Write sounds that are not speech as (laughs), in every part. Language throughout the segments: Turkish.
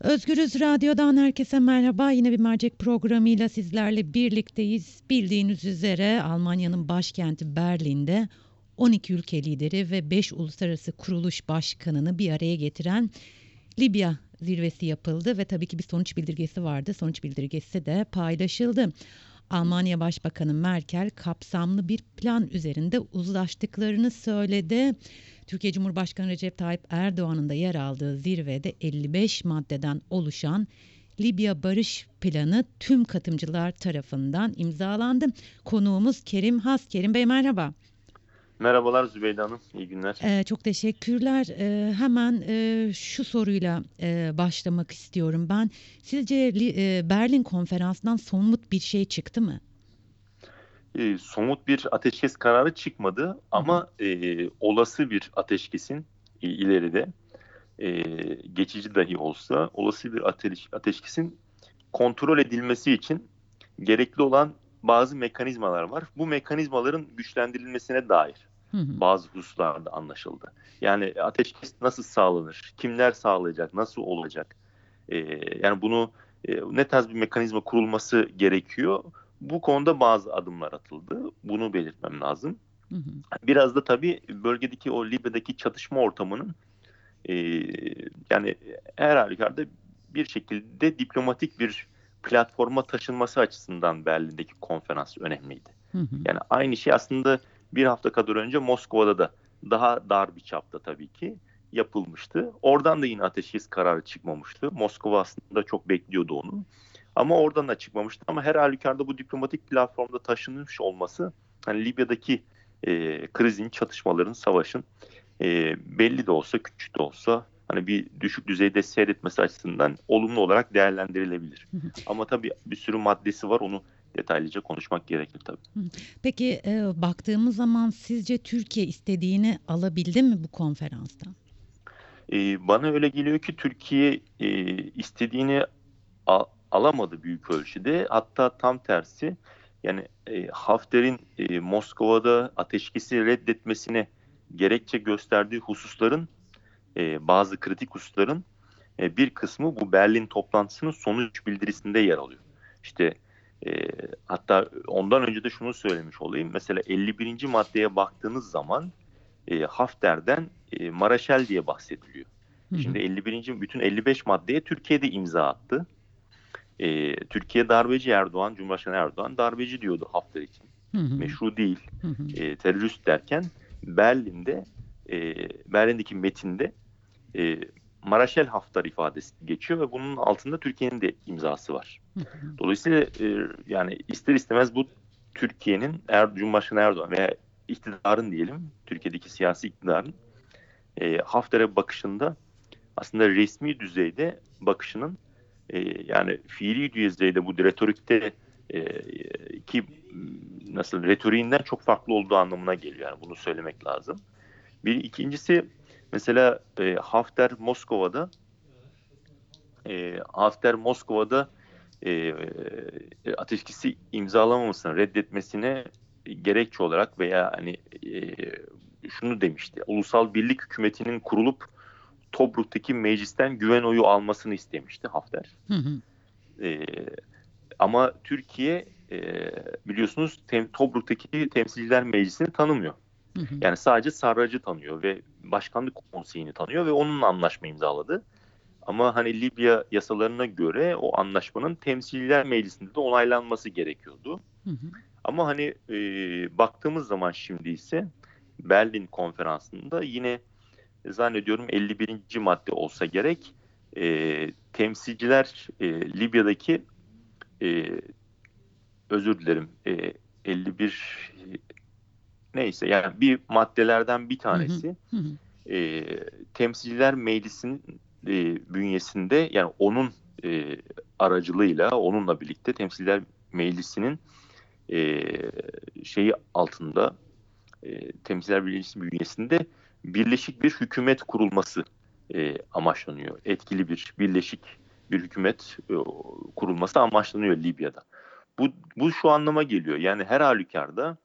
Özgürüz Radyo'dan herkese merhaba. Yine bir mercek programıyla sizlerle birlikteyiz. Bildiğiniz üzere Almanya'nın başkenti Berlin'de 12 ülke lideri ve 5 uluslararası kuruluş başkanını bir araya getiren Libya zirvesi yapıldı ve tabii ki bir sonuç bildirgesi vardı. Sonuç bildirgesi de paylaşıldı. Almanya Başbakanı Merkel kapsamlı bir plan üzerinde uzlaştıklarını söyledi. Türkiye Cumhurbaşkanı Recep Tayyip Erdoğan'ın da yer aldığı zirvede 55 maddeden oluşan Libya Barış Planı tüm katılımcılar tarafından imzalandı. Konuğumuz Kerim Has. Kerim Bey merhaba. Merhabalar Zübeyde Hanım, iyi günler. Ee, çok teşekkürler. Ee, hemen e, şu soruyla e, başlamak istiyorum ben. Sizce e, Berlin konferansından somut bir şey çıktı mı? E, somut bir ateşkes kararı çıkmadı ama e, olası bir ateşkesin e, ileride e, geçici dahi olsa olası bir ateş, ateşkesin kontrol edilmesi için gerekli olan bazı mekanizmalar var. Bu mekanizmaların güçlendirilmesine dair bazı hususlarda anlaşıldı. Yani ateşkes nasıl sağlanır? Kimler sağlayacak? Nasıl olacak? Ee, yani bunu e, ne tarz bir mekanizma kurulması gerekiyor? Bu konuda bazı adımlar atıldı. Bunu belirtmem lazım. Biraz da tabii bölgedeki o Libya'daki çatışma ortamının e, yani her halükarda bir şekilde diplomatik bir platforma taşınması açısından Berlin'deki konferans önemliydi. Hı hı. Yani aynı şey aslında bir hafta kadar önce Moskova'da da daha dar bir çapta tabii ki yapılmıştı. Oradan da yine ateşkes kararı çıkmamıştı. Moskova aslında çok bekliyordu onu. Ama oradan da çıkmamıştı. Ama her halükarda bu diplomatik platformda taşınmış olması hani Libya'daki e, krizin, çatışmaların, savaşın e, belli de olsa, küçük de olsa hani bir düşük düzeyde seyretmesi açısından olumlu olarak değerlendirilebilir. Ama tabii bir sürü maddesi var onu detaylıca konuşmak gerekir tabii. Peki e, baktığımız zaman sizce Türkiye istediğini alabildi mi bu konferanstan? E, bana öyle geliyor ki Türkiye e, istediğini al, alamadı büyük ölçüde. Hatta tam tersi yani e, Hafter'in e, Moskova'da ateşkesi reddetmesine gerekçe gösterdiği hususların e, bazı kritik hususların e, bir kısmı bu Berlin toplantısının sonuç bildirisinde yer alıyor. İşte e, hatta ondan önce de şunu söylemiş olayım. Mesela 51. maddeye baktığınız zaman e, Hafter'den e, Maraşel diye bahsediliyor. Hı hı. Şimdi 51. bütün 55 maddeye Türkiye'de imza attı. E, Türkiye darbeci Erdoğan, Cumhurbaşkanı Erdoğan darbeci diyordu Hafter için. Hı hı. Meşru değil. Hı hı. E, terörist derken Berlin'de e, Berlin'deki metinde e, Maraşel Haftar ifadesi geçiyor ve bunun altında Türkiye'nin de imzası var. Dolayısıyla e, yani ister istemez bu Türkiye'nin er, Cumhurbaşkanı Erdoğan veya iktidarın diyelim Türkiye'deki siyasi iktidarın e, Hafter'e bakışında aslında resmi düzeyde bakışının e, yani fiili düzeyde bu retorikte e, ki nasıl retoriğinden çok farklı olduğu anlamına geliyor. Yani bunu söylemek lazım. Bir ikincisi mesela e, Hafter Moskova'da e, Hafter Moskova'da e, e, ateşkesi imzalamamasını reddetmesine gerekçe olarak veya hani e, şunu demişti. Ulusal Birlik Hükümeti'nin kurulup Tobruk'taki meclisten güven oyu almasını istemişti Hafter. Hı hı. E, ama Türkiye e, biliyorsunuz tem, Tobruk'taki Temsilciler Meclisi'ni tanımıyor. Hı hı. Yani sadece Sarrac'ı tanıyor ve Başkanlık Konseyi'ni tanıyor ve onunla anlaşma imzaladı. Ama hani Libya yasalarına göre o anlaşmanın Temsilciler Meclisi'nde de onaylanması gerekiyordu. Hı hı. Ama hani e, baktığımız zaman şimdi ise Berlin konferansında yine zannediyorum 51. madde olsa gerek e, temsilciler e, Libya'daki e, özür dilerim e, 51 neyse yani bir maddelerden bir tanesi hı hı. E, temsilciler meclisinin e, bünyesinde yani onun e, aracılığıyla onunla birlikte temsilciler meclisinin e, şeyi altında e, temsilciler meclisi bünyesinde birleşik bir hükümet kurulması e, amaçlanıyor. Etkili bir birleşik bir hükümet e, kurulması amaçlanıyor Libya'da. Bu, bu şu anlama geliyor. Yani her halükarda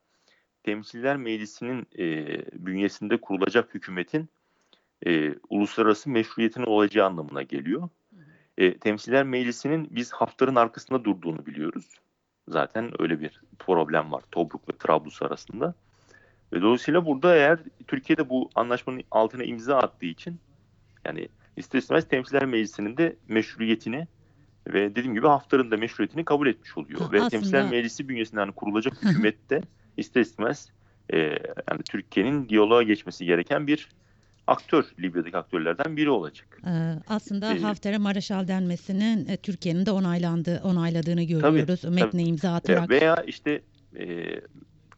Temsiller Meclisi'nin e, bünyesinde kurulacak hükümetin e, uluslararası meşruiyetinin olacağı anlamına geliyor. E, Temsiller Meclisi'nin biz Hafter'ın arkasında durduğunu biliyoruz. Zaten öyle bir problem var Tobruk ve Trablus arasında. Ve dolayısıyla burada eğer Türkiye'de bu anlaşmanın altına imza attığı için yani ister istemez Temsiller Meclisi'nin de meşruiyetini ve dediğim gibi Hafter'ın da meşruiyetini kabul etmiş oluyor. Ha, ve aslında... Temsiller Meclisi bünyesinden kurulacak hükümette ister istemez e, yani Türkiye'nin diyaloğa geçmesi gereken bir aktör Libya'daki aktörlerden biri olacak. Ee, aslında Ee, Hafter'e Maraşal denmesinin e, Türkiye'nin de onaylandığı, onayladığını görüyoruz. tabii. Metne imza E, atarak. veya işte e,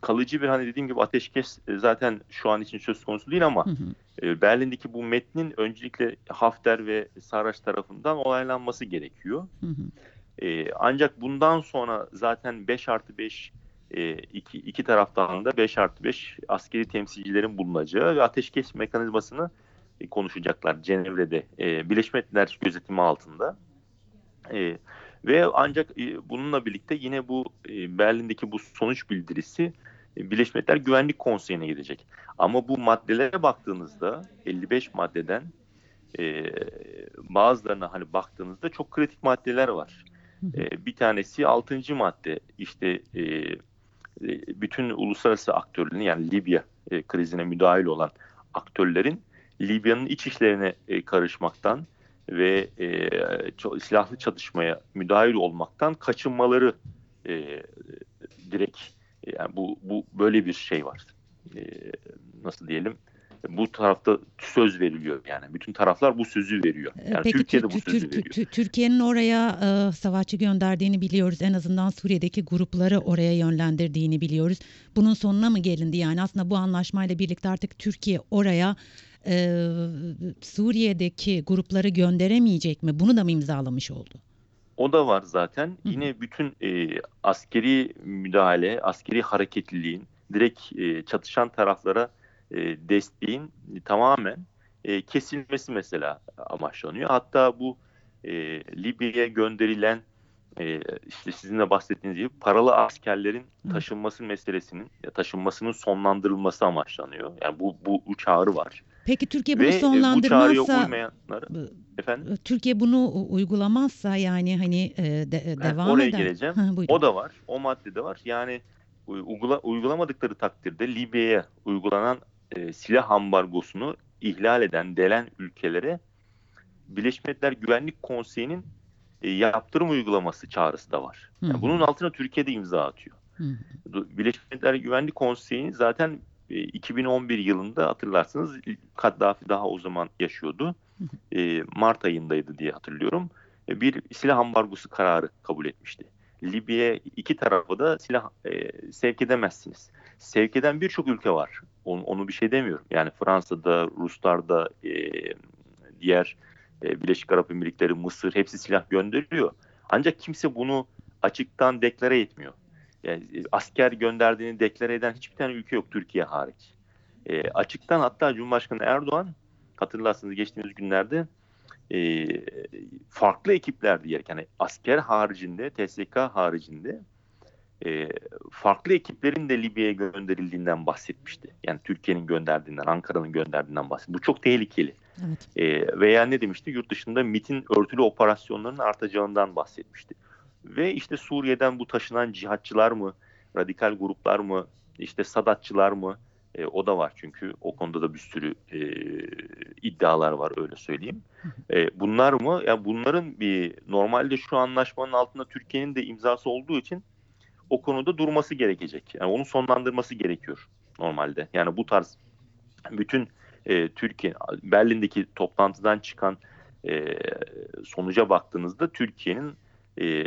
kalıcı bir hani dediğim gibi ateşkes e, zaten şu an için söz konusu değil ama Hı hı. e, Berlin'deki bu metnin öncelikle Hafter ve Saraç tarafından onaylanması gerekiyor. Hı hı. E, ancak bundan sonra zaten 5 artı 5 e, iki, iki taraftan da 5 artı 5 askeri temsilcilerin bulunacağı ve ateşkes mekanizmasını e, konuşacaklar Cenevre'de e, Birleşmiş Milletler gözetimi altında. E, ve ancak e, bununla birlikte yine bu e, Berlin'deki bu sonuç bildirisi Birleşmiş Milletler Güvenlik Konseyi'ne gidecek. Ama bu maddelere baktığınızda 55 maddeden e, bazılarına hani baktığınızda çok kritik maddeler var. E, bir tanesi 6. madde işte e, e, bütün uluslararası aktörlerin yani Libya e, krizine müdahil olan aktörlerin Libya'nın iç işlerine e, karışmaktan ve e, silahlı çatışmaya müdahil olmaktan kaçınmaları e, direkt yani bu bu böyle bir şey var. E, nasıl diyelim? Bu tarafta söz veriliyor yani. Bütün taraflar bu sözü veriyor. Ee, Yani Peki Türkiye de Tür- bu sözü veriyor. Tür- Türkiye'nin oraya e, savaşçı gönderdiğini biliyoruz. En azından Suriye'deki grupları oraya yönlendirdiğini biliyoruz. Bunun sonuna mı gelindi? Yani aslında bu anlaşmayla birlikte artık Türkiye oraya e, Suriye'deki grupları gönderemeyecek mi? Bunu da mı imzalamış oldu? O da var zaten. Yine bütün e, askeri müdahale, askeri hareketliliğin direkt e, çatışan taraflara e, desteğin tamamen e, kesilmesi mesela amaçlanıyor. Hatta bu e, Libya'ya gönderilen e, işte sizin de bahsettiğiniz gibi paralı askerlerin taşınması meselesinin taşınmasının sonlandırılması amaçlanıyor. Yani bu bu çağrı var. Peki Türkiye bunu Ve e, bu sonlandırmazsa bu- efendim Türkiye bunu uygulamazsa yani hani e, de- e, devam oraya eder. geleceğim. (laughs) Ha, buyurun. O da var. O madde de var. Yani uygula, uygulamadıkları takdirde Libya'ya uygulanan e, silah ambargosunu ihlal eden, delen ülkelere Birleşmiş Milletler Güvenlik Konseyi'nin e, yaptırım uygulaması çağrısı da var. Yani hı. bunun altına Türkiye de imza atıyor. Hı hı. Birleşmiş Milletler Güvenlik Konseyi zaten e, 2011 yılında hatırlarsınız Kaddafi daha o zaman yaşıyordu. E, Mart ayındaydı diye hatırlıyorum. E, Bir silah ambargosu kararı kabul etmişti. Libya'ya iki tarafa da silah e, sevk edemezsiniz. Sevk eden birçok ülke var. Onu, onu bir şey demiyorum. Yani Fransa'da, Ruslar'da, e, diğer e, Birleşik Arap Emirlikleri, Mısır hepsi silah gönderiyor. Ancak kimse bunu açıktan deklare etmiyor. Yani e, asker gönderdiğini deklare eden hiçbir tane ülke yok Türkiye hariç. E, açıktan hatta Cumhurbaşkanı Erdoğan hatırlarsınız geçtiğimiz günlerde e, farklı ekipler diyerek yani asker haricinde, TSK haricinde e, farklı ekiplerin de Libya'ya gönderildiğinden bahsetmişti. Yani Türkiye'nin gönderdiğinden, Ankara'nın gönderdiğinden bahsetti. Bu çok tehlikeli. Evet. E, veya ne demişti? Yurt dışında MIT'in örtülü operasyonlarının artacağından bahsetmişti. Ve işte Suriye'den bu taşınan cihatçılar mı, radikal gruplar mı, işte Sadatçılar mı? E, o da var çünkü o konuda da bir sürü e, iddialar var öyle söyleyeyim. E, bunlar mı? Yani bunların bir normalde şu anlaşmanın altında Türkiye'nin de imzası olduğu için o konuda durması gerekecek. Yani onu sonlandırması gerekiyor normalde. Yani bu tarz bütün e, Türkiye Berlin'deki toplantıdan çıkan e, sonuca baktığınızda Türkiye'nin e,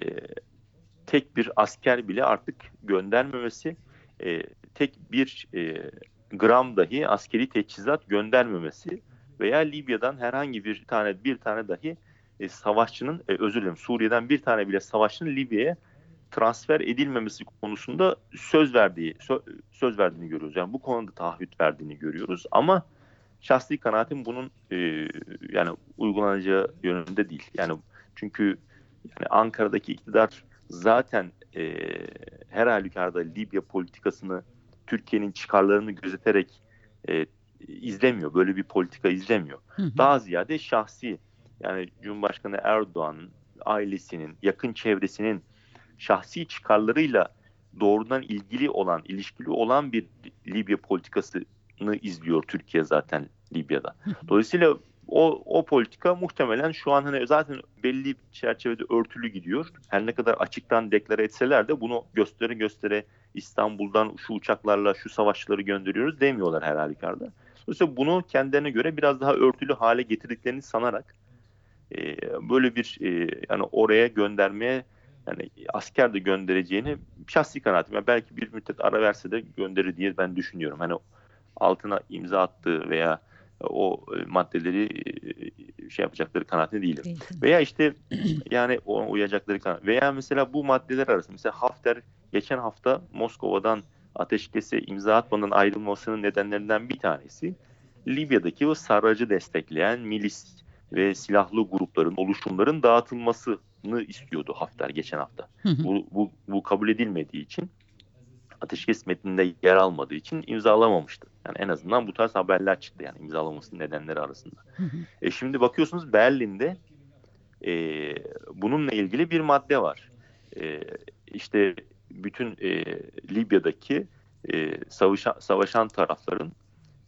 tek bir asker bile artık göndermemesi, e, tek bir e, gram dahi askeri teçhizat göndermemesi veya Libya'dan herhangi bir tane bir tane dahi e, savaşçının e, özür dilerim Suriye'den bir tane bile savaşçının Libya'ya transfer edilmemesi konusunda söz verdiği sö- söz verdiğini görüyoruz. Yani bu konuda taahhüt verdiğini görüyoruz ama şahsi kanaatim bunun e, yani uygulanacağı yönünde değil. Yani çünkü yani Ankara'daki iktidar zaten e, her halükarda Libya politikasını Türkiye'nin çıkarlarını gözeterek e, izlemiyor. Böyle bir politika izlemiyor. Hı hı. Daha ziyade şahsi yani Cumhurbaşkanı Erdoğan'ın ailesinin, yakın çevresinin şahsi çıkarlarıyla doğrudan ilgili olan, ilişkili olan bir Libya politikasını izliyor Türkiye zaten Libya'da. Dolayısıyla o, o politika muhtemelen şu an hani zaten belli bir çerçevede örtülü gidiyor. Her ne kadar açıktan deklare etseler de bunu göstere göstere İstanbul'dan şu uçaklarla şu savaşçıları gönderiyoruz demiyorlar her halükarda. Dolayısıyla bunu kendilerine göre biraz daha örtülü hale getirdiklerini sanarak e, böyle bir e, yani oraya göndermeye yani asker de göndereceğini şahsi kanaatim. Yani belki bir müddet ara verse de gönderir diye ben düşünüyorum. Hani altına imza attığı veya o maddeleri şey yapacakları kanaatinde değilim. Veya işte (clears throat) yani o uyacakları kanaat. Veya mesela bu maddeler arasında mesela Hafter geçen hafta Moskova'dan ateşkese imza atmadan ayrılmasının nedenlerinden bir tanesi Libya'daki o sarracı destekleyen milis ve silahlı grupların, oluşumların dağıtılmasını istiyordu Hafter geçen hafta. Hı hı. Bu, bu, bu kabul edilmediği için ateşkes metninde yer almadığı için imzalamamıştı. Yani en azından bu tarz haberler çıktı yani imzalamasının nedenleri arasında. E şimdi bakıyorsunuz Berlin'de e, bununla ilgili bir madde var. E, işte bütün e, Libya'daki e, savaşan, savaşan tarafların,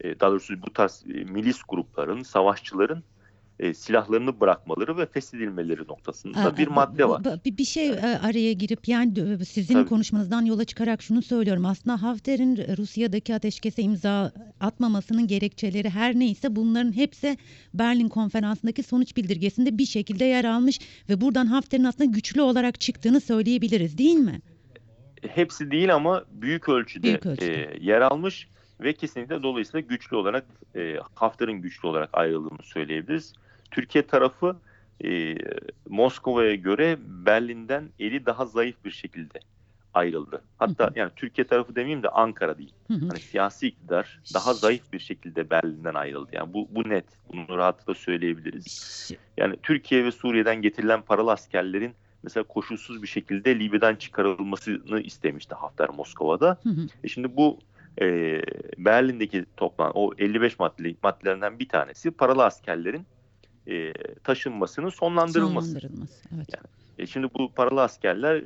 e, daha doğrusu bu tarz e, milis grupların, savaşçıların e, silahlarını bırakmaları ve feshedilmeleri noktasında Aa, bir madde var. Bir, bir şey evet. araya girip yani sizin Tabii. konuşmanızdan yola çıkarak şunu söylüyorum. Aslında Hafter'in Rusya'daki ateşkese imza atmamasının gerekçeleri her neyse bunların hepsi Berlin konferansındaki sonuç bildirgesinde bir şekilde yer almış ve buradan Hafter'in aslında güçlü olarak çıktığını söyleyebiliriz değil mi? Hepsi değil ama büyük ölçüde, büyük ölçüde. E, yer almış ve kesinlikle dolayısıyla güçlü olarak e, Hafter'in güçlü olarak ayrıldığını söyleyebiliriz. Türkiye tarafı e, Moskova'ya göre Berlin'den eli daha zayıf bir şekilde ayrıldı. Hatta hı hı. yani Türkiye tarafı demeyeyim de Ankara değil. Hı hı. Hani siyasi iktidar daha zayıf bir şekilde Berlin'den ayrıldı. Yani bu bu net. Bunu rahatlıkla söyleyebiliriz. Yani Türkiye ve Suriye'den getirilen paralı askerlerin mesela koşulsuz bir şekilde Libya'dan çıkarılmasını istemişti Hafter Moskova'da. Hı hı. E şimdi bu e, Berlin'deki toplan o 55 maddeli maddelerinden bir tanesi paralı askerlerin e, taşınmasının sonlandırılması. Sonlandırılması, evet. Yani, e, şimdi bu paralı askerler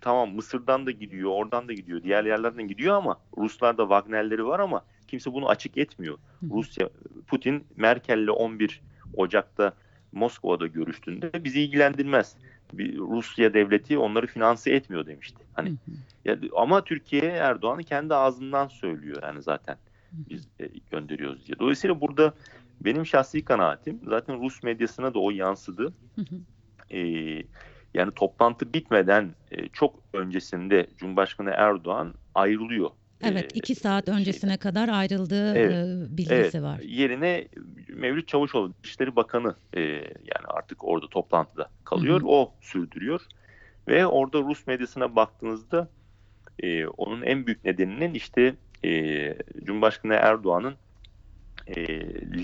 tamam Mısır'dan da gidiyor, oradan da gidiyor, diğer yerlerden gidiyor ama Ruslarda Wagner'leri var ama kimse bunu açık etmiyor. Hı. Rusya, Putin Merkel'le 11 Ocak'ta Moskova'da görüştüğünde bizi ilgilendirmez. Bir Rusya devleti onları finanse etmiyor demişti. Hani ya, ama Türkiye Erdoğan'ı kendi ağzından söylüyor yani zaten biz e, gönderiyoruz diye. Dolayısıyla burada benim şahsi kanaatim zaten Rus medyasına da o yansıdı. Ee, yani toplantı bitmeden e, çok öncesinde Cumhurbaşkanı Erdoğan ayrılıyor. Evet ee, iki saat öncesine şey, kadar ayrıldığı evet, e, bilgisi evet, var. Yerine Mevlüt Çavuşoğlu Dışişleri Bakanı e, yani artık orada toplantıda kalıyor. Hı hı. O sürdürüyor. Ve orada Rus medyasına baktığınızda e, onun en büyük nedeninin işte e, Cumhurbaşkanı Erdoğan'ın e,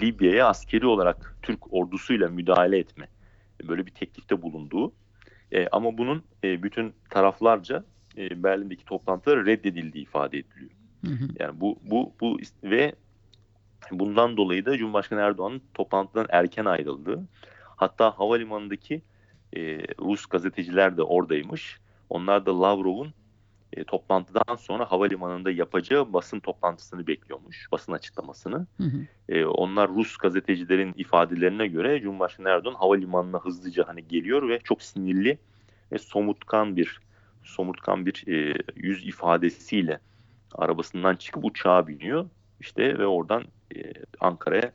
Libya'ya askeri olarak Türk ordusuyla müdahale etme böyle bir teklifte bulunduğu e, ama bunun e, bütün taraflarca e, Berlin'deki toplantıları reddedildiği ifade ediliyor. Hı hı. Yani bu bu bu ve bundan dolayı da Cumhurbaşkanı Erdoğan'ın toplantıdan erken ayrıldığı hatta havalimanındaki e, Rus gazeteciler de oradaymış. Onlar da Lavrov'un e, toplantıdan sonra havalimanında yapacağı basın toplantısını bekliyormuş. Basın açıklamasını. Hı hı. E, onlar Rus gazetecilerin ifadelerine göre Cumhurbaşkanı Erdoğan havalimanına hızlıca hani geliyor ve çok sinirli ve somutkan bir somutkan bir e, yüz ifadesiyle arabasından çıkıp uçağa biniyor. İşte ve oradan e, Ankara'ya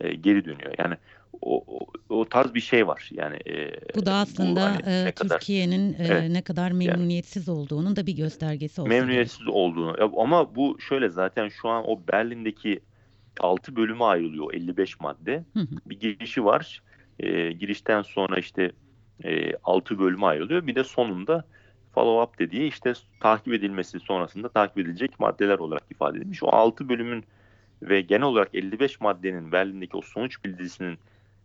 e, geri dönüyor. Yani o, o, tarz bir şey var. Yani e, bu da aslında bu, hani, e, Türkiye'nin e, evet, ne kadar memnuniyetsiz yani, olduğunun da bir göstergesi olsa Memnuniyetsiz gerek. olduğunu. Ama bu şöyle zaten şu an o Berlin'deki 6 bölüme ayrılıyor 55 madde. Hı hı. Bir girişi var. E, girişten sonra işte e, 6 bölüme ayrılıyor. Bir de sonunda follow up dediği işte takip edilmesi sonrasında takip edilecek maddeler olarak ifade edilmiş. O 6 bölümün ve genel olarak 55 maddenin Berlin'deki o sonuç bildirisinin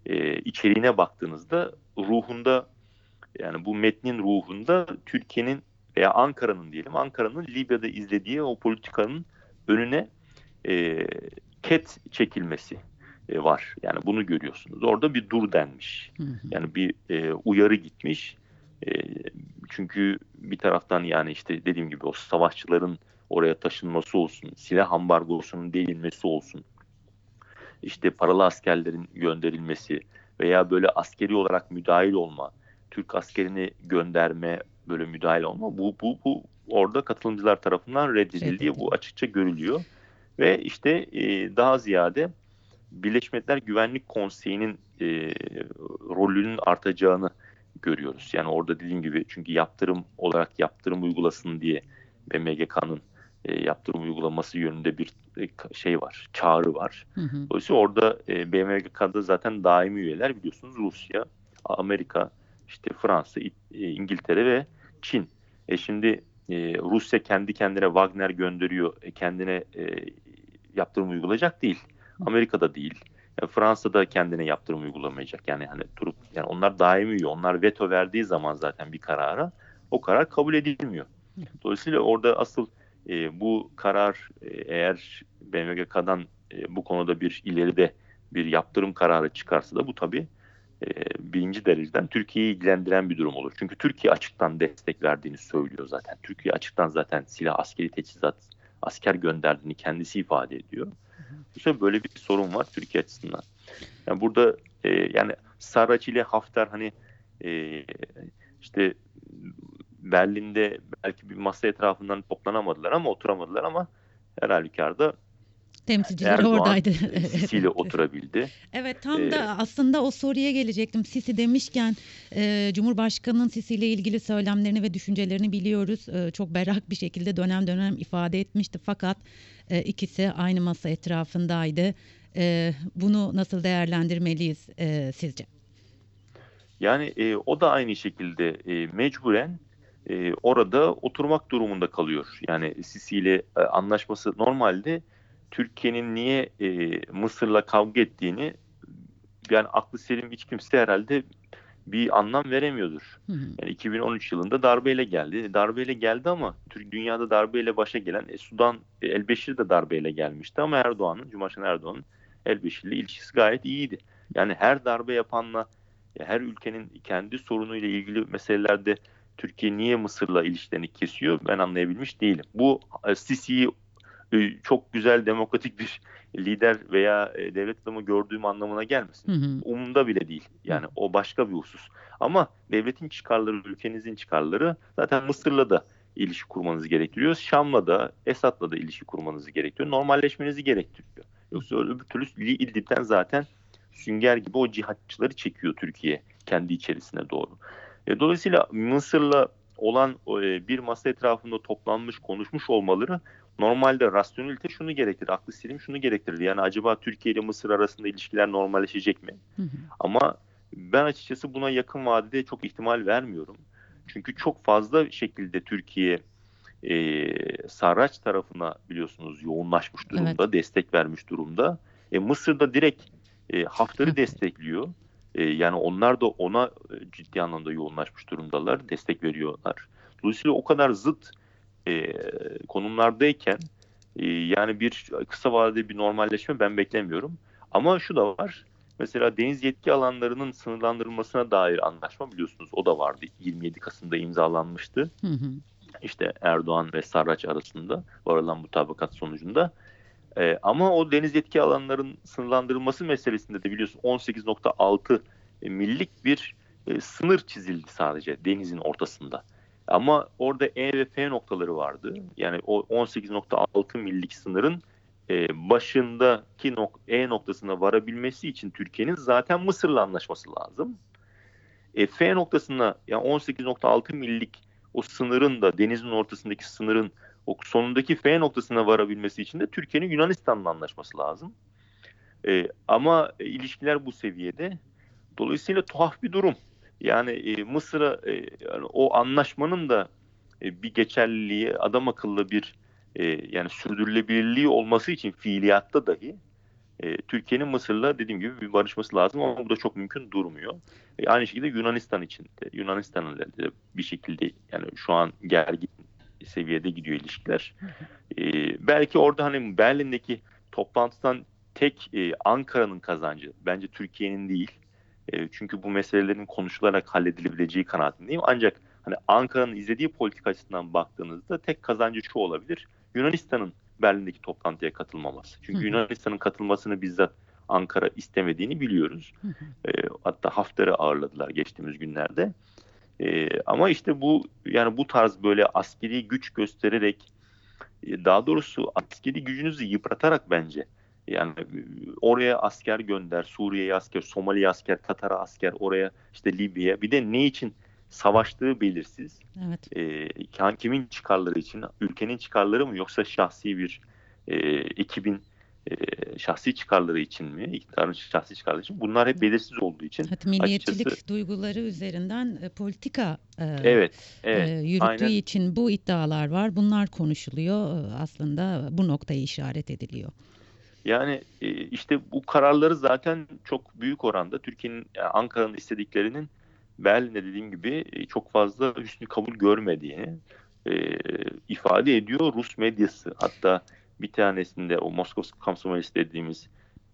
e, içeriğine baktığınızda ruhunda yani bu metnin ruhunda Türkiye'nin veya Ankara'nın diyelim Ankara'nın Libya'da izlediği o politikanın önüne e, ket çekilmesi e, var. Yani bunu görüyorsunuz. Orada bir dur denmiş. Hı hı. Yani bir e, uyarı gitmiş. E, çünkü bir taraftan yani işte dediğim gibi o savaşçıların oraya taşınması olsun, silah ambargosunun değinmesi olsun, işte paralı askerlerin gönderilmesi veya böyle askeri olarak müdahil olma, Türk askerini gönderme, böyle müdahil olma bu, bu, bu orada katılımcılar tarafından reddedildiği bu açıkça görülüyor. Ve işte e, daha ziyade Birleşmiş Milletler Güvenlik Konseyi'nin e, rolünün artacağını görüyoruz. Yani orada dediğim gibi çünkü yaptırım olarak yaptırım uygulasın diye BMGK'nın e, yaptırım uygulaması yönünde bir e, şey var, çağrı var. Hı hı. Dolayısıyla orada e, BMGK'da zaten daimi üyeler biliyorsunuz Rusya, Amerika, işte Fransa, e, İngiltere ve Çin. E şimdi e, Rusya kendi kendine Wagner gönderiyor, e, kendine e, yaptırım uygulayacak değil. Amerika'da değil. Yani Fransa'da kendine yaptırım uygulamayacak. Yani hani durup yani onlar daimi üye. Onlar veto verdiği zaman zaten bir karara o karar kabul edilmiyor. Dolayısıyla orada asıl e, bu karar e, eğer BMGK'dan e, bu konuda bir ileride bir yaptırım kararı çıkarsa da bu tabii e, birinci dereceden Türkiye'yi ilgilendiren bir durum olur. Çünkü Türkiye açıktan destek verdiğini söylüyor zaten. Türkiye açıktan zaten silah, askeri teçhizat, asker gönderdiğini kendisi ifade ediyor. Bu sefer böyle bir sorun var Türkiye açısından. Yani burada e, yani Saraç ile Hafter hani e, işte Berlin'de belki bir masa etrafından toplanamadılar ama oturamadılar ama her halükarda temsilcileri Erdoğan, oradaydı. (laughs) Sisi ile oturabildi. Evet tam ee, da aslında o soruya gelecektim. Sisi demişken e, Cumhurbaşkanı'nın Sisi ile ilgili söylemlerini ve düşüncelerini biliyoruz. E, çok berrak bir şekilde dönem dönem ifade etmişti. Fakat e, ikisi aynı masa etrafındaydı. E, bunu nasıl değerlendirmeliyiz e, sizce? Yani e, o da aynı şekilde e, mecburen e, orada oturmak durumunda kalıyor. Yani Sisi ile e, anlaşması normalde Türkiye'nin niye e, Mısır'la kavga ettiğini yani aklı selim hiç kimse herhalde bir anlam veremiyordur. Hı hı. Yani 2013 yılında darbeyle geldi. Darbeyle geldi ama dünyada darbeyle başa gelen e, Sudan e, Elbeşir de darbeyle gelmişti ama Erdoğan'ın Cumhurbaşkanı Erdoğan'ın Elbeşir'le ilişkisi gayet iyiydi. Yani her darbe yapanla her ülkenin kendi sorunuyla ilgili meselelerde Türkiye niye Mısır'la ilişkilerini kesiyor ben anlayabilmiş değilim. Bu e, Sisi'yi e, çok güzel demokratik bir (laughs) lider veya e, devlet adamı gördüğüm anlamına gelmesin. Hı hı. Umumda bile değil. Yani o başka bir husus. Ama devletin çıkarları, ülkenizin çıkarları zaten Mısır'la da ilişki kurmanızı gerektiriyor. Şam'la da, Esad'la da ilişki kurmanızı gerektiriyor. Normalleşmenizi gerektiriyor. Yoksa öbür türlü İdlib'den zaten sünger gibi o cihatçıları çekiyor Türkiye kendi içerisine doğru. E, dolayısıyla Mısır'la olan e, bir masa etrafında toplanmış, konuşmuş olmaları normalde rasyonelite şunu gerektirir, aklı selim şunu gerektirir. Yani acaba Türkiye ile Mısır arasında ilişkiler normalleşecek mi? Hı hı. Ama ben açıkçası buna yakın vadede çok ihtimal vermiyorum. Çünkü çok fazla şekilde Türkiye e, Sarraç tarafına biliyorsunuz yoğunlaşmış durumda, evet. destek vermiş durumda. E, Mısır'da direkt e, Hafter'ı destekliyor. E, yani onlar da ona e, ciddi anlamda yoğunlaşmış durumdalar, destek veriyorlar. Dolayısıyla o kadar zıt e, konumlardayken e, yani bir kısa vadede bir normalleşme ben beklemiyorum. Ama şu da var. Mesela deniz yetki alanlarının sınırlandırılmasına dair anlaşma biliyorsunuz o da vardı. 27 Kasım'da imzalanmıştı. Hı hı. İşte Erdoğan ve Sarraç arasında varılan mutabakat sonucunda. Ee, ama o deniz yetki alanların sınırlandırılması meselesinde de biliyorsun 18.6 millik bir e, sınır çizildi sadece denizin ortasında. Ama orada E ve F noktaları vardı. Yani o 18.6 millik sınırın e, başındaki nok E noktasına varabilmesi için Türkiye'nin zaten Mısır'la anlaşması lazım. E, F noktasına yani 18.6 millik o sınırın da denizin ortasındaki sınırın o sonundaki F noktasına varabilmesi için de Türkiye'nin Yunanistan'la anlaşması lazım. E, ama e, ilişkiler bu seviyede. Dolayısıyla tuhaf bir durum. Yani e, Mısır'a e, yani o anlaşmanın da e, bir geçerliliği, adam akıllı bir e, yani sürdürülebilirliği olması için fiiliyatta dahi e, Türkiye'nin Mısır'la dediğim gibi bir barışması lazım ama bu da çok mümkün durmuyor. E, aynı şekilde Yunanistan için de Yunanistan'la de bir şekilde yani şu an gergin seviyede gidiyor ilişkiler. E, belki orada hani Berlin'deki toplantıdan tek e, Ankara'nın kazancı bence Türkiye'nin değil. E, çünkü bu meselelerin konuşularak halledilebileceği kanaatindeyim. Ancak hani Ankara'nın izlediği politik açısından baktığınızda tek kazancı şu olabilir. Yunanistan'ın Berlin'deki toplantıya katılmaması. Çünkü Yunanistan'ın katılmasını bizzat Ankara istemediğini biliyoruz. E, hatta Hafter'i ağırladılar geçtiğimiz günlerde. E, ama işte bu yani bu tarz böyle askeri güç göstererek e, daha doğrusu askeri gücünüzü yıpratarak bence yani e, oraya asker gönder, Suriye'ye asker, Somali'ye asker, Katar'a asker, oraya işte Libya'ya. Bir de ne için savaştığı belirsiz. Evet. E, kimin çıkarları için? Ülkenin çıkarları mı yoksa şahsi bir e, ekibin şahsi çıkarları için mi? İktidarın şahsi çıkarları için. Bunlar hep belirsiz olduğu için. Hatta milliyetçilik açıkçası, duyguları üzerinden e, politika e, evet, evet, e, yürüttüğü aynen. için bu iddialar var. Bunlar konuşuluyor. E, aslında bu noktayı işaret ediliyor. Yani e, işte bu kararları zaten çok büyük oranda Türkiye'nin Ankara'nın istediklerinin Berlin'de dediğim gibi e, çok fazla hüsnü kabul görmediğini e, ifade ediyor Rus medyası. Hatta bir tanesinde o Moskova Komsomolist dediğimiz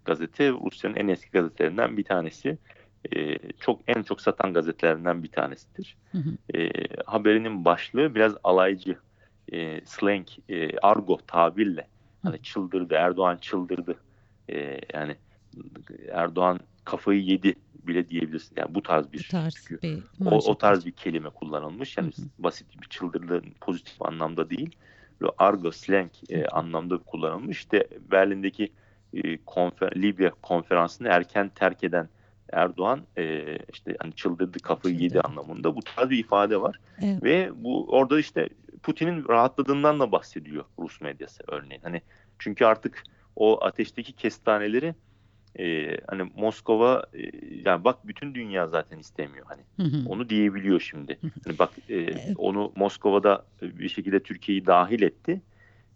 gazete Rusya'nın en eski gazetelerinden bir tanesi. E, çok en çok satan gazetelerinden bir tanesidir. Hı hı. E, haberinin başlığı biraz alaycı, e, slang, e, argo tabirle hani çıldırdı, Erdoğan çıldırdı. E, yani Erdoğan kafayı yedi bile diyebilirsin. Yani bu tarz bir, bu tarz bir o, o tarz bir kelime kullanılmış. Yani hı hı. basit bir çıldırdı pozitif anlamda değil. Argo slang e, anlamda kullanılmış. İşte Berlin'deki e, konfer Libya konferansını erken terk eden Erdoğan e, işte hani çıldırdı kafayı yedi anlamında bu tarz bir ifade var. Evet. Ve bu orada işte Putin'in rahatladığından da bahsediyor Rus medyası örneğin. Hani çünkü artık o ateşteki kestaneleri e, hani Moskova e, yani bak bütün dünya zaten istemiyor hani hı hı. onu diyebiliyor şimdi. Hani bak e, onu Moskova'da bir şekilde Türkiye'yi dahil etti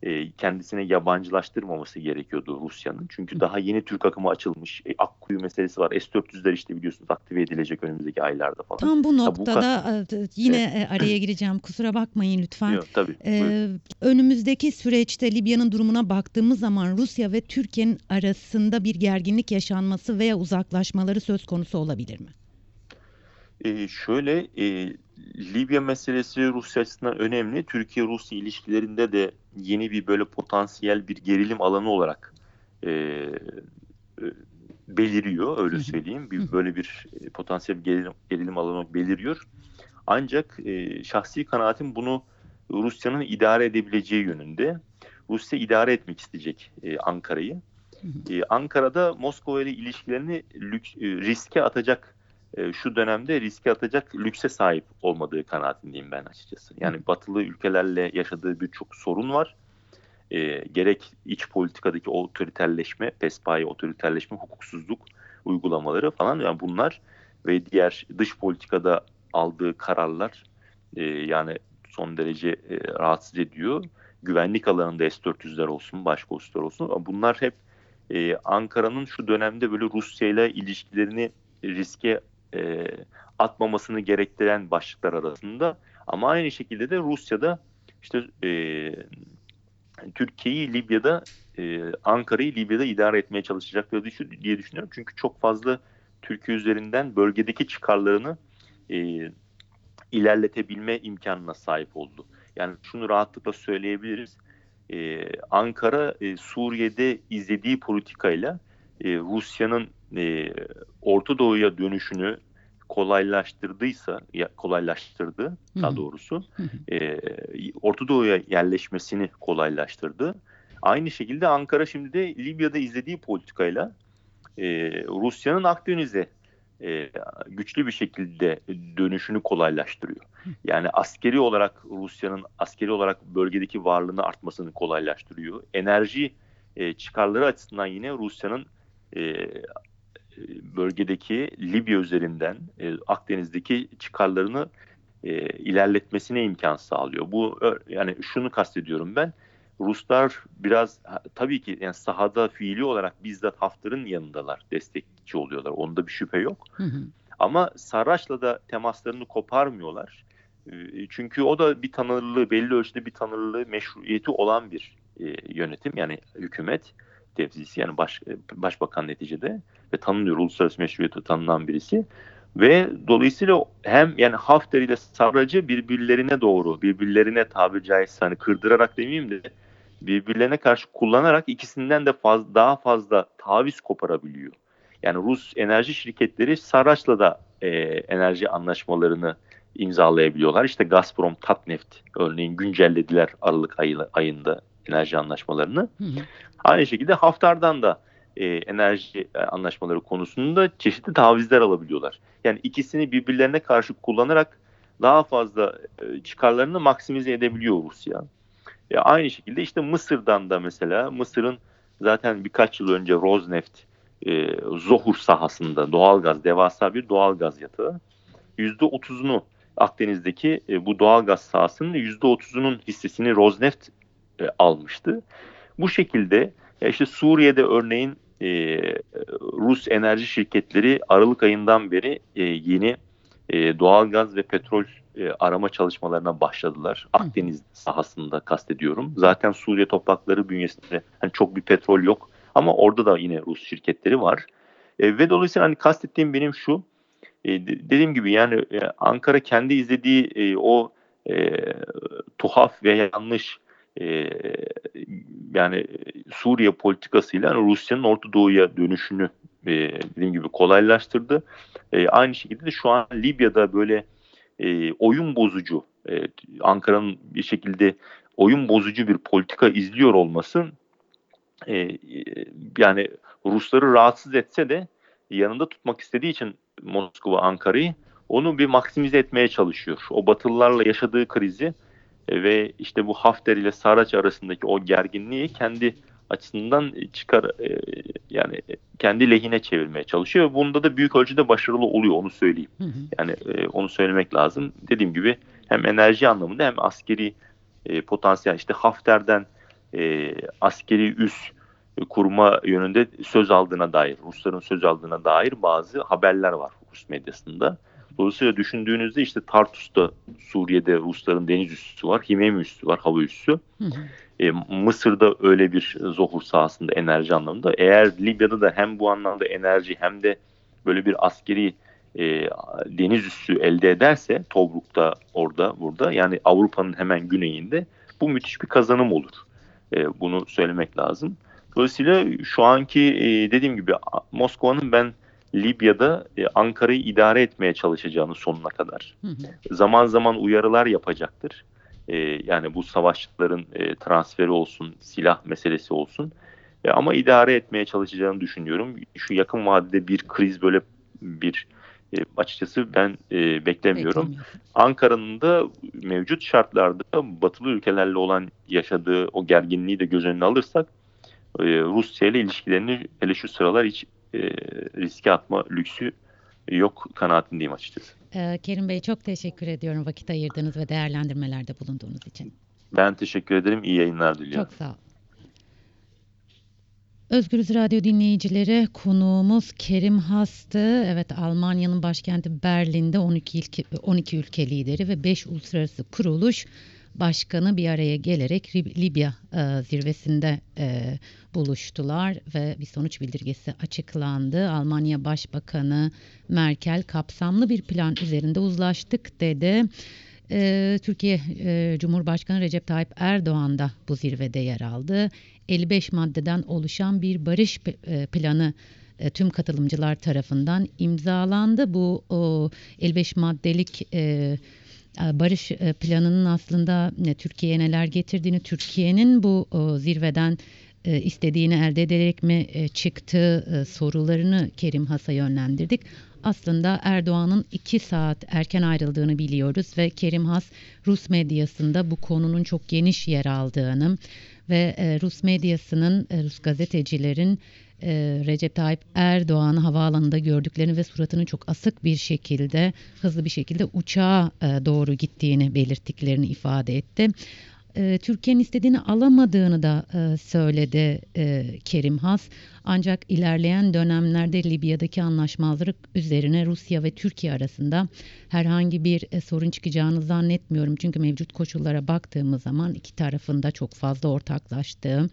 e, kendisine yabancılaştırmaması gerekiyordu Rusya'nın. Çünkü daha yeni Türk akımı açılmış. E, Akkuyu meselesi var. S-400'ler işte biliyorsunuz aktive edilecek önümüzdeki aylarda falan. Tam bu noktada ha, bu yine evet. araya gireceğim. Kusura bakmayın lütfen. Yok tabii. Ee, önümüzdeki süreçte Libya'nın durumuna baktığımız zaman Rusya ve Türkiye'nin arasında bir gerginlik yaşanması veya uzaklaşmaları söz konusu olabilir mi? Ee, şöyle e, Libya meselesi Rusya açısından önemli. Türkiye-Rusya ilişkilerinde de yeni bir böyle potansiyel bir gerilim alanı olarak e, e, beliriyor öyle söyleyeyim. Bir, böyle bir e, potansiyel gerilim, gerilim alanı beliriyor. Ancak e, şahsi kanaatim bunu Rusya'nın idare edebileceği yönünde. Rusya idare etmek isteyecek e, Ankara'yı. E, Ankara'da Moskova ile ilişkilerini lük, e, riske atacak e, şu dönemde riske atacak lükse sahip olmadığı kanaatindeyim ben açıkçası. Yani batılı ülkelerle yaşadığı birçok sorun var. E, gerek iç politikadaki otoriterleşme, pespaye otoriterleşme, hukuksuzluk uygulamaları falan yani bunlar ve diğer dış politikada aldığı kararlar e, yani son derece e, rahatsız ediyor. Güvenlik alanında S-400'ler olsun, başka uluslar olsun. Bunlar hep e, Ankara'nın şu dönemde böyle Rusya ile ilişkilerini riske e, atmamasını gerektiren başlıklar arasında. Ama aynı şekilde de Rusya'da işte e, Türkiye'yi Libya'da e, Ankara'yı Libya'da idare etmeye çalışacakları diye düşünüyorum. Çünkü çok fazla Türkiye üzerinden bölgedeki çıkarlarını e, ilerletebilme imkanına sahip oldu. Yani şunu rahatlıkla söyleyebiliriz. E, Ankara e, Suriye'de izlediği politikayla e, Rusya'nın e, Orta Doğu'ya dönüşünü kolaylaştırdıysa, ya, kolaylaştırdı daha doğrusu, e, Orta Doğu'ya yerleşmesini kolaylaştırdı. Aynı şekilde Ankara şimdi de Libya'da izlediği politikayla e, Rusya'nın Akdeniz'e e, güçlü bir şekilde dönüşünü kolaylaştırıyor. Yani askeri olarak Rusya'nın askeri olarak bölgedeki varlığını artmasını kolaylaştırıyor. Enerji e, çıkarları açısından yine Rusya'nın e, bölgedeki Libya üzerinden e, Akdeniz'deki çıkarlarını e, ilerletmesine imkan sağlıyor. Bu yani şunu kastediyorum ben. Ruslar biraz tabii ki yani sahada fiili olarak bizzat Hafter'ın yanındalar, destekçi oluyorlar. Onda bir şüphe yok. Hı hı. Ama Sarraç'la da temaslarını koparmıyorlar. E, çünkü o da bir tanırlığı, belli ölçüde bir tanırlığı, meşruiyeti olan bir e, yönetim yani hükümet. Tepsisi yani baş, başbakan neticede ve tanınıyor uluslararası meşruiyeti tanınan birisi. Ve dolayısıyla hem yani Hafter ile Sarrac'ı birbirlerine doğru, birbirlerine tabiri caizse hani kırdırarak demeyeyim de birbirlerine karşı kullanarak ikisinden de faz, daha fazla taviz koparabiliyor. Yani Rus enerji şirketleri Sarrac'la da e, enerji anlaşmalarını imzalayabiliyorlar. İşte Gazprom, Tatneft örneğin güncellediler Aralık ayı, ayında enerji anlaşmalarını. Hı hı. Aynı şekilde Haftar'dan da e, enerji e, anlaşmaları konusunda çeşitli tavizler alabiliyorlar. Yani ikisini birbirlerine karşı kullanarak daha fazla e, çıkarlarını maksimize edebiliyor Rusya. E, aynı şekilde işte Mısır'dan da mesela Mısır'ın zaten birkaç yıl önce Rosneft e, Zohur sahasında doğalgaz devasa bir doğalgaz yatağı %30'unu Akdeniz'deki e, bu doğalgaz sahasının %30'unun hissesini Rosneft e, almıştı. Bu şekilde işte Suriye'de örneğin e, Rus enerji şirketleri Aralık ayından beri e, yeni e, doğalgaz ve petrol e, arama çalışmalarına başladılar. Akdeniz sahasında kastediyorum. Zaten Suriye toprakları bünyesinde hani çok bir petrol yok ama orada da yine Rus şirketleri var. E, ve dolayısıyla hani kastettiğim benim şu e, dediğim gibi yani e, Ankara kendi izlediği e, o e, tuhaf ve yanlış e, yani Suriye politikasıyla Rusya'nın Orta Doğu'ya dönüşünü e, dediğim gibi kolaylaştırdı. E, aynı şekilde de şu an Libya'da böyle e, oyun bozucu e, Ankara'nın bir şekilde oyun bozucu bir politika izliyor olması yani Rusları rahatsız etse de yanında tutmak istediği için Moskova Ankara'yı onu bir maksimize etmeye çalışıyor. O Batılılarla yaşadığı krizi ve işte bu Hafter ile Saraç arasındaki o gerginliği kendi açısından çıkar e, yani kendi lehine çevirmeye çalışıyor. Bunda da büyük ölçüde başarılı oluyor onu söyleyeyim. Hı hı. Yani e, onu söylemek lazım. Dediğim gibi hem enerji anlamında hem askeri potansiyel işte Hafter'den askeri üs kurma yönünde söz aldığına dair, Rusların söz aldığına dair bazı haberler var Rus medyasında. Dolayısıyla düşündüğünüzde işte Tartus'ta Suriye'de Rusların deniz üssü var, Himeymi üssü var, hava üssü. Hı hı. E, Mısır'da öyle bir zohur sahasında enerji anlamında. Eğer Libya'da da hem bu anlamda enerji hem de böyle bir askeri e, deniz üssü elde ederse Tobruk'ta orada burada yani Avrupa'nın hemen güneyinde bu müthiş bir kazanım olur. E, bunu söylemek lazım. Dolayısıyla şu anki e, dediğim gibi Moskova'nın ben Libya'da e, Ankara'yı idare etmeye çalışacağını sonuna kadar. Hı hı. Zaman zaman uyarılar yapacaktır. E, yani bu savaşçıların e, transferi olsun, silah meselesi olsun. E, ama idare etmeye çalışacağını düşünüyorum. Şu yakın vadede bir kriz böyle bir e, açıkçası ben e, beklemiyorum. Ankara'nın da mevcut şartlarda batılı ülkelerle olan yaşadığı o gerginliği de göz önüne alırsak e, Rusya ile ilişkilerini hele şu sıralar hiç e, riske atma lüksü yok kanaatindeyim açıkçası. Ee, Kerim Bey çok teşekkür ediyorum vakit ayırdığınız ve değerlendirmelerde bulunduğunuz için. Ben teşekkür ederim. İyi yayınlar diliyorum. Çok sağ ol. Özgürüz Radyo dinleyicileri konuğumuz Kerim Hastı. Evet Almanya'nın başkenti Berlin'de 12 ülke, 12 ülke lideri ve 5 uluslararası kuruluş başkanı bir araya gelerek Libya e, zirvesinde e, buluştular ve bir sonuç bildirgesi açıklandı. Almanya Başbakanı Merkel kapsamlı bir plan üzerinde uzlaştık dedi. E, Türkiye e, Cumhurbaşkanı Recep Tayyip Erdoğan da bu zirvede yer aldı. 55 maddeden oluşan bir barış e, planı e, tüm katılımcılar tarafından imzalandı. Bu o, 55 maddelik e, barış e, planının aslında Türkiye'ye neler getirdiğini, Türkiye'nin bu zirveden e, istediğini elde ederek mi çıktığı sorularını Kerim Has'a yönlendirdik. Aslında Erdoğan'ın iki saat erken ayrıldığını biliyoruz ve Kerim Has Rus medyasında bu konunun çok geniş yer aldığını ve Rus medyasının, Rus gazetecilerin e, Recep Tayyip Erdoğan havaalanında gördüklerini ve suratının çok asık bir şekilde hızlı bir şekilde uçağa e, doğru gittiğini belirttiklerini ifade etti. E, Türkiye'nin istediğini alamadığını da e, söyledi e, Kerim Has. Ancak ilerleyen dönemlerde Libya'daki anlaşmazlık üzerine Rusya ve Türkiye arasında herhangi bir e, sorun çıkacağını zannetmiyorum. Çünkü mevcut koşullara baktığımız zaman iki tarafında çok fazla ortaklaştığı,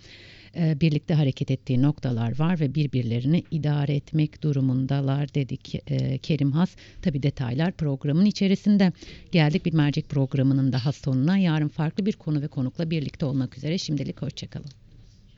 e, birlikte hareket ettiği noktalar var ve birbirlerini idare etmek durumundalar dedik e, Kerim Has. Tabi detaylar programın içerisinde. Geldik bir mercek programının daha sonuna. Yarın farklı bir konu ve konukla birlikte olmak üzere. Şimdilik hoşçakalın.